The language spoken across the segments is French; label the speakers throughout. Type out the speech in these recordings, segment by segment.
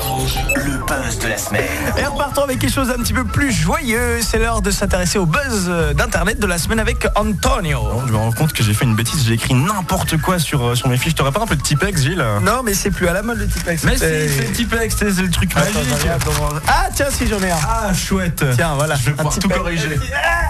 Speaker 1: Rouge. Le buzz de la semaine.
Speaker 2: Et repartons avec quelque chose un petit peu plus joyeux. C'est l'heure de s'intéresser au buzz d'internet de la semaine avec Antonio.
Speaker 3: Je me rends compte que j'ai fait une bêtise, j'ai écrit n'importe quoi sur, euh, sur mes fiches. T'aurais pas un peu de Tipex, Gilles?
Speaker 2: Non, mais c'est plus à la mode le Tipex.
Speaker 3: Mais si,
Speaker 2: C'est-
Speaker 3: le Tipex, c'est c'est le truc
Speaker 2: Attends,
Speaker 3: magique.
Speaker 2: Ah, tiens, si j'en ai un.
Speaker 3: Ah, chouette.
Speaker 2: Tiens, voilà.
Speaker 3: Je vais
Speaker 2: Un
Speaker 3: pouvoir tout corriger.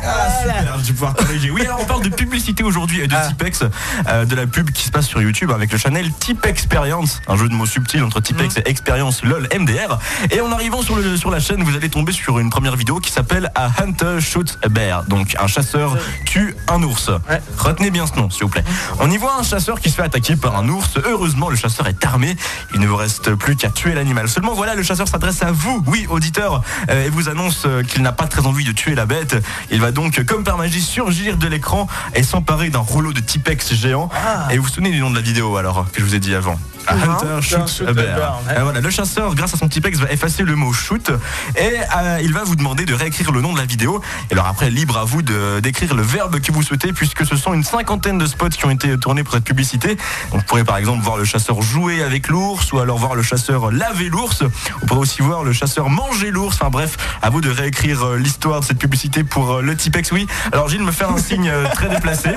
Speaker 3: Ah,
Speaker 2: Voilà.
Speaker 3: super, je vais pouvoir corriger. Oui, alors on parle de publicité aujourd'hui et de
Speaker 2: Ah.
Speaker 3: Tipex, euh, de la pub qui se passe sur YouTube avec le channel Tip Experience, un jeu de mots subtil entre Tipex et Experience LOL MDR. Et en arrivant sur, le, sur la chaîne, vous allez tomber sur une première vidéo qui s'appelle A Hunter Shoot a Bear. Donc un chasseur tue un ours.
Speaker 2: Ouais.
Speaker 3: Retenez bien ce nom, s'il vous plaît. On y voit un chasseur qui se fait attaquer par un ours. Heureusement, le chasseur est armé. Il ne vous reste plus qu'à tuer l'animal. Seulement, voilà, le chasseur s'adresse à vous, oui, auditeur, euh, et vous annonce euh, qu'il n'a pas très envie de tuer la bête. Il va donc, comme par magie, surgir de l'écran et s'emparer d'un rouleau de Tipex géant.
Speaker 2: Ah.
Speaker 3: Et vous vous souvenez du nom de la vidéo alors que je vous ai dit avant? Hunter shoot
Speaker 2: Shoot
Speaker 3: a
Speaker 2: a
Speaker 3: bear.
Speaker 2: bear, ouais.
Speaker 3: Euh, voilà, le chasseur, grâce à son Tipex, va effacer le mot shoot et euh, il va vous demander de réécrire le nom de la vidéo. Et alors après, libre à vous de d'écrire le verbe que vous souhaitez, puisque ce sont une cinquantaine de spots qui ont été tournés pour cette publicité. Vous pourrez par exemple voir le chasseur jouer avec l'ours, ou alors voir le chasseur laver l'ours. Vous pourrez aussi voir le chasseur manger l'ours. Enfin bref, à vous de réécrire euh, l'histoire de cette publicité pour le Tipex. Oui. Alors Gilles me fait un signe très déplacé.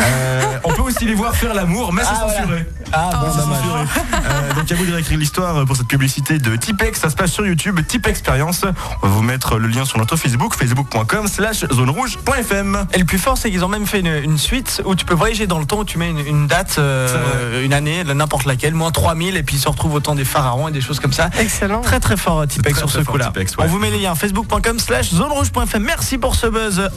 Speaker 3: Euh, on peut aussi les voir faire l'amour, mais c'est
Speaker 2: Ah, voilà.
Speaker 3: censuré.
Speaker 2: Ah, bon,
Speaker 3: C'est
Speaker 2: dommage.
Speaker 3: censuré. Euh, donc à vous de réécrire l'histoire pour cette publicité de Tipex. Ça se passe sur YouTube, Tip Experience. On va vous mettre le lien sur notre Facebook, facebook.com slash zone rouge.fm.
Speaker 2: Et le plus fort, c'est qu'ils ont même fait une, une suite où tu peux voyager dans le temps, où tu mets une, une date, euh, une année, n'importe laquelle, moins 3000, et puis ils se retrouvent au temps des pharaons et des choses comme ça.
Speaker 4: Excellent.
Speaker 2: Très très fort Tipex
Speaker 3: Très,
Speaker 2: sur
Speaker 3: très
Speaker 2: ce coup-là.
Speaker 3: Tipex, ouais.
Speaker 2: On vous met les liens facebook.com slash zone rouge.fm. Merci pour ce buzz.